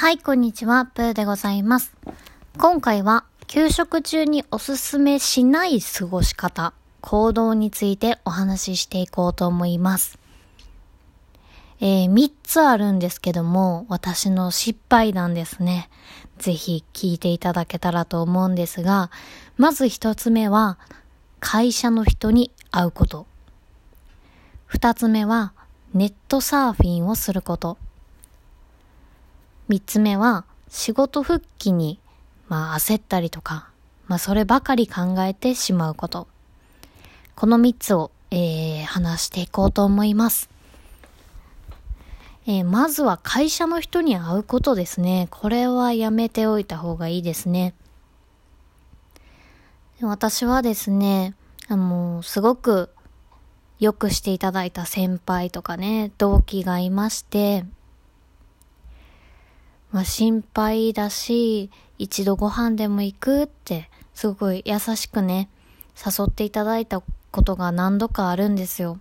はい、こんにちは、プーでございます。今回は、給食中におすすめしない過ごし方、行動についてお話ししていこうと思います。えー、3つあるんですけども、私の失敗談ですね。ぜひ聞いていただけたらと思うんですが、まず1つ目は、会社の人に会うこと。2つ目は、ネットサーフィンをすること。三つ目は、仕事復帰に、まあ焦ったりとか、まあそればかり考えてしまうこと。この三つを、えー、話していこうと思います。えー、まずは会社の人に会うことですね。これはやめておいた方がいいですね。私はですね、あの、すごくよくしていただいた先輩とかね、同期がいまして、まあ心配だし、一度ご飯でも行くって、すごい優しくね、誘っていただいたことが何度かあるんですよ。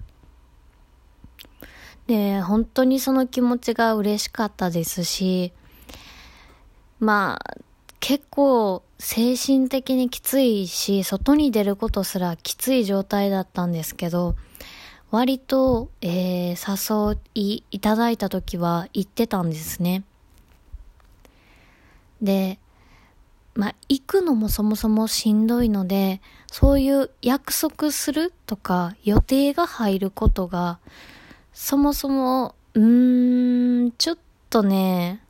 で、本当にその気持ちが嬉しかったですし、まあ、結構精神的にきついし、外に出ることすらきつい状態だったんですけど、割と、えー、誘いいただいた時は行ってたんですね。で、まあ、行くのもそもそもしんどいので、そういう約束するとか予定が入ることが、そもそも、うーん、ちょっとね、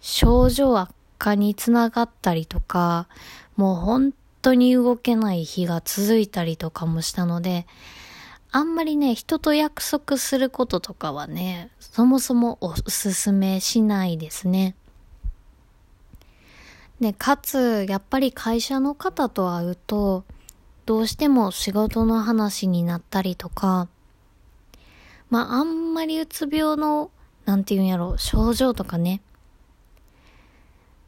症状悪化につながったりとか、もう本当に動けない日が続いたりとかもしたので、あんまりね、人と約束することとかはね、そもそもおすすめしないですね。で、かつ、やっぱり会社の方と会うと、どうしても仕事の話になったりとか、まあ、あんまりうつ病の、なんていうんやろ、症状とかね。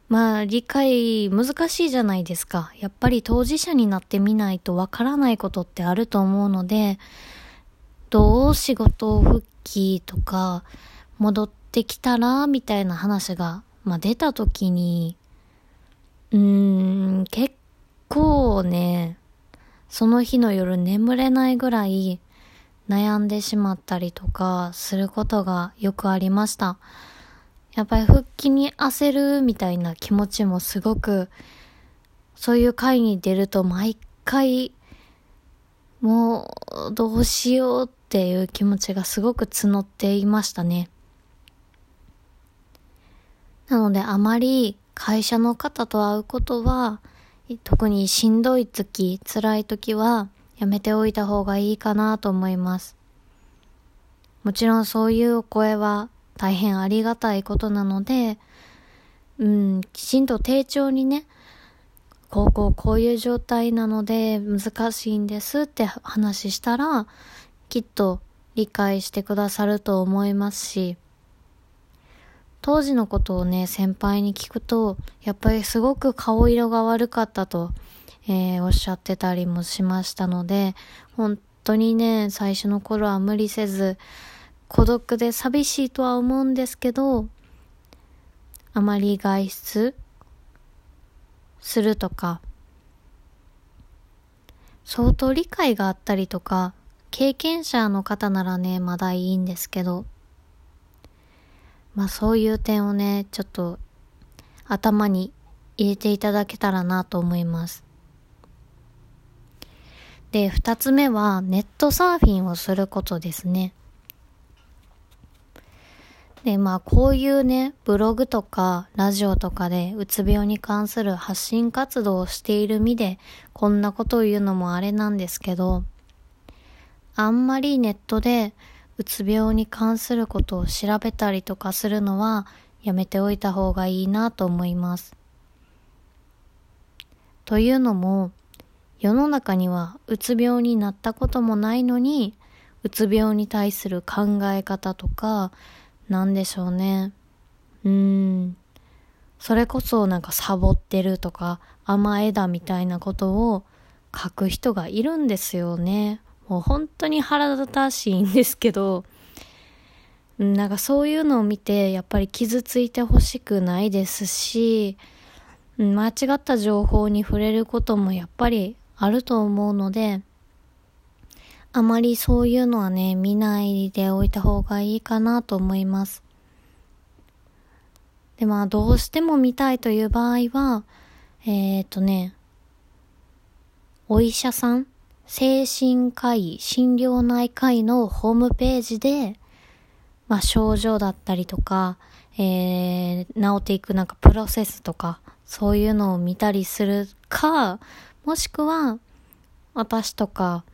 まあ、理解難しいじゃないですか。やっぱり当事者になってみないとわからないことってあると思うので、どう仕事復帰とか、戻ってきたら、みたいな話が、まあ出た時に、うーん、結構ね、その日の夜眠れないぐらい悩んでしまったりとかすることがよくありました。やっぱり復帰に焦るみたいな気持ちもすごく、そういう会に出ると毎回、もうどうしようっていう気持ちがすごく募っていましたね。なのであまり会社の方と会うことは、特にしんどい時、辛い時はやめておいた方がいいかなと思います。もちろんそういうお声は大変ありがたいことなので、うん、きちんと丁重にね、こうこうこういう状態なので難しいんですって話したら、きっと理解してくださると思いますし、当時のことをね、先輩に聞くと、やっぱりすごく顔色が悪かったと、えー、おっしゃってたりもしましたので、本当にね、最初の頃は無理せず、孤独で寂しいとは思うんですけど、あまり外出するとか、相当理解があったりとか、経験者の方ならね、まだいいんですけど、まあそういう点をね、ちょっと頭に入れていただけたらなと思います。で、二つ目はネットサーフィンをすることですね。で、まあこういうね、ブログとかラジオとかでうつ病に関する発信活動をしている身で、こんなことを言うのもあれなんですけど、あんまりネットでうつ病に関することを調べたりとかするのはやめておいた方がいいなと思います。というのも、世の中にはうつ病になったこともないのに、うつ病に対する考え方とか、なんでしょうね。うーん。それこそなんかサボってるとか甘えだみたいなことを書く人がいるんですよね。もう本当に腹立たしいんですけど、なんかそういうのを見て、やっぱり傷ついてほしくないですし、間違った情報に触れることもやっぱりあると思うので、あまりそういうのはね、見ないでおいた方がいいかなと思います。で、まあ、どうしても見たいという場合は、えっ、ー、とね、お医者さん、精神科医、心療内科医のホームページで、まあ、症状だったりとか、えー、治っていくなんかプロセスとか、そういうのを見たりするか、もしくは、私とか、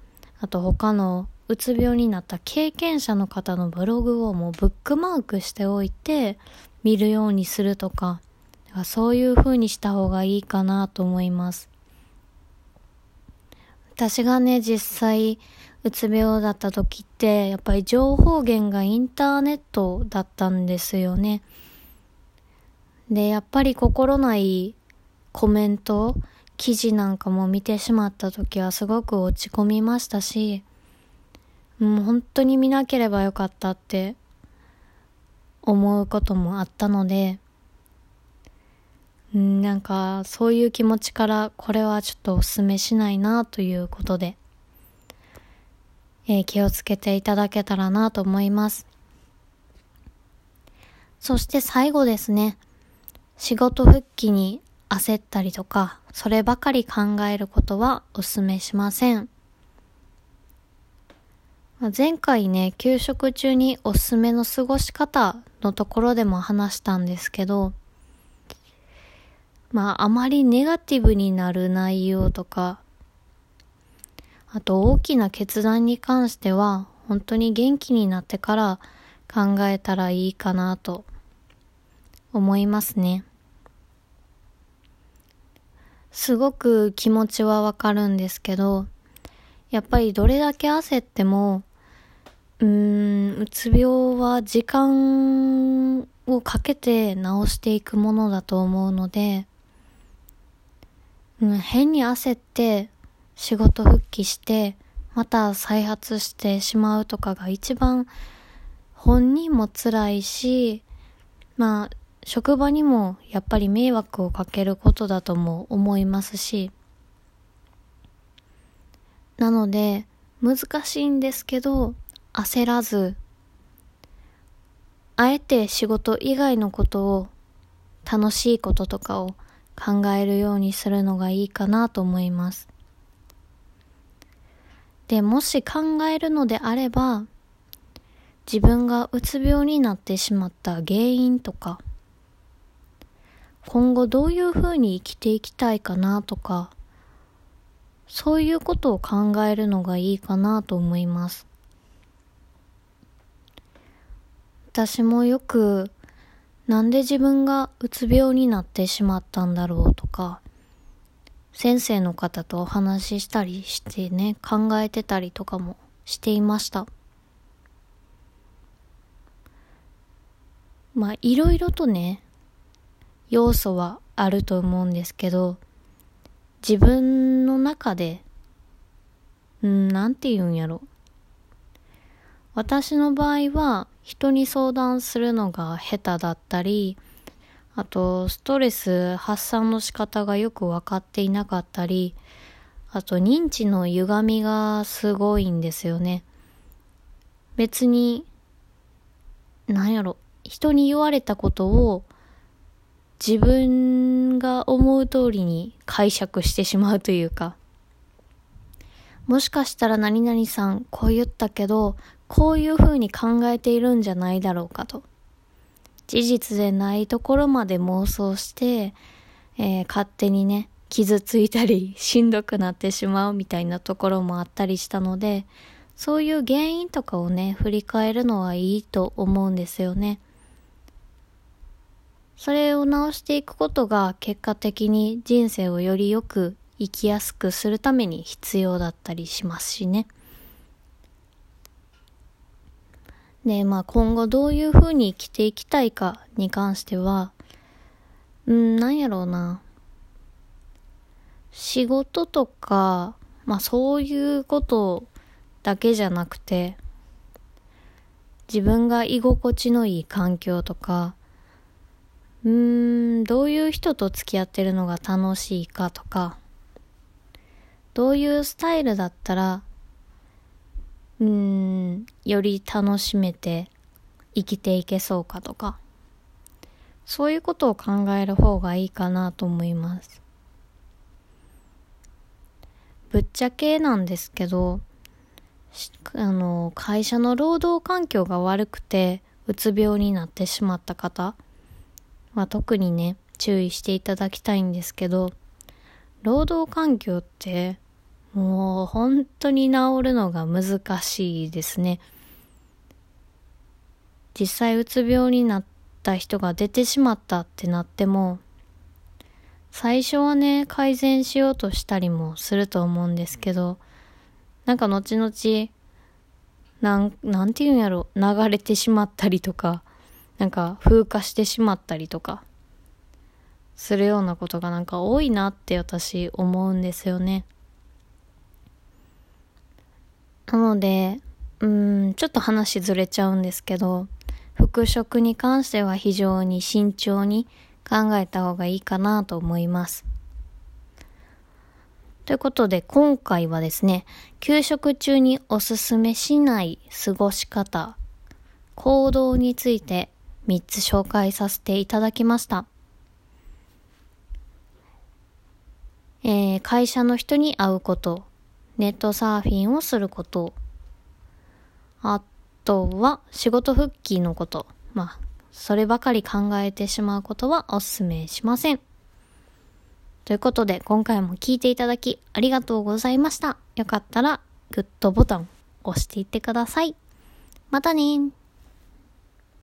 あと他のうつ病になった経験者の方のブログをもうブックマークしておいて見るようにするとか、そういう風にした方がいいかなと思います。私がね、実際、うつ病だった時って、やっぱり情報源がインターネットだったんですよね。で、やっぱり心ないコメント、記事なんかも見てしまった時はすごく落ち込みましたし、もう本当に見なければよかったって思うこともあったので、んなんかそういう気持ちからこれはちょっとお勧めしないなということで、えー、気をつけていただけたらなと思います。そして最後ですね。仕事復帰に焦ったりとか、そればかり考えることはお勧めしません。前回ね、給食中におすすめの過ごし方のところでも話したんですけど、まあ、あまりネガティブになる内容とか、あと大きな決断に関しては、本当に元気になってから考えたらいいかなと思いますね。すごく気持ちはわかるんですけど、やっぱりどれだけ焦っても、うーん、うつ病は時間をかけて治していくものだと思うので、うん、変に焦って仕事復帰して、また再発してしまうとかが一番本人も辛いし、まあ、職場にもやっぱり迷惑をかけることだとも思いますし、なので、難しいんですけど、焦らず、あえて仕事以外のことを、楽しいこととかを考えるようにするのがいいかなと思います。で、もし考えるのであれば、自分がうつ病になってしまった原因とか、今後どういうふうに生きていきたいかなとか、そういうことを考えるのがいいかなと思います。私もよくなんで自分がうつ病になってしまったんだろうとか、先生の方とお話ししたりしてね、考えてたりとかもしていました。まあ、いろいろとね、要素はあると思うんですけど、自分の中で、うん、なんて言うんやろ。私の場合は、人に相談するのが下手だったり、あと、ストレス発散の仕方がよく分かっていなかったり、あと、認知の歪みがすごいんですよね。別に、なんやろ、人に言われたことを自分が思う通りに解釈してしまうというか、もしかしたら何々さんこう言ったけど、こういう風に考えているんじゃないだろうかと。事実でないところまで妄想して、えー、勝手にね、傷ついたり、しんどくなってしまうみたいなところもあったりしたので、そういう原因とかをね、振り返るのはいいと思うんですよね。それを直していくことが結果的に人生をよりよく生きやすくするために必要だったりしますしね。で、まあ今後どういう風に生きていきたいかに関しては、うん、なんやろうな。仕事とか、まあそういうことだけじゃなくて、自分が居心地のいい環境とか、うーん、どういう人と付き合ってるのが楽しいかとか、どういうスタイルだったら、うん、より楽しめて生きていけそうかとか、そういうことを考える方がいいかなと思います。ぶっちゃけなんですけど、あの、会社の労働環境が悪くて、うつ病になってしまった方は特にね、注意していただきたいんですけど、労働環境って、もう本当に治るのが難しいですね。実際うつ病になった人が出てしまったってなっても、最初はね、改善しようとしたりもすると思うんですけど、なんか後々、なん、なんていうんやろ、流れてしまったりとか、なんか風化してしまったりとか、するようなことがなんか多いなって私思うんですよね。なので、うん、ちょっと話ずれちゃうんですけど、復職に関しては非常に慎重に考えた方がいいかなと思います。ということで、今回はですね、給食中におすすめしない過ごし方、行動について3つ紹介させていただきました。えー、会社の人に会うこと、ネットサーフィンをすること、あとは仕事復帰のこと、まあ、そればかり考えてしまうことはお勧めしません。ということで、今回も聞いていただきありがとうございました。よかったら、グッドボタン押していってください。またね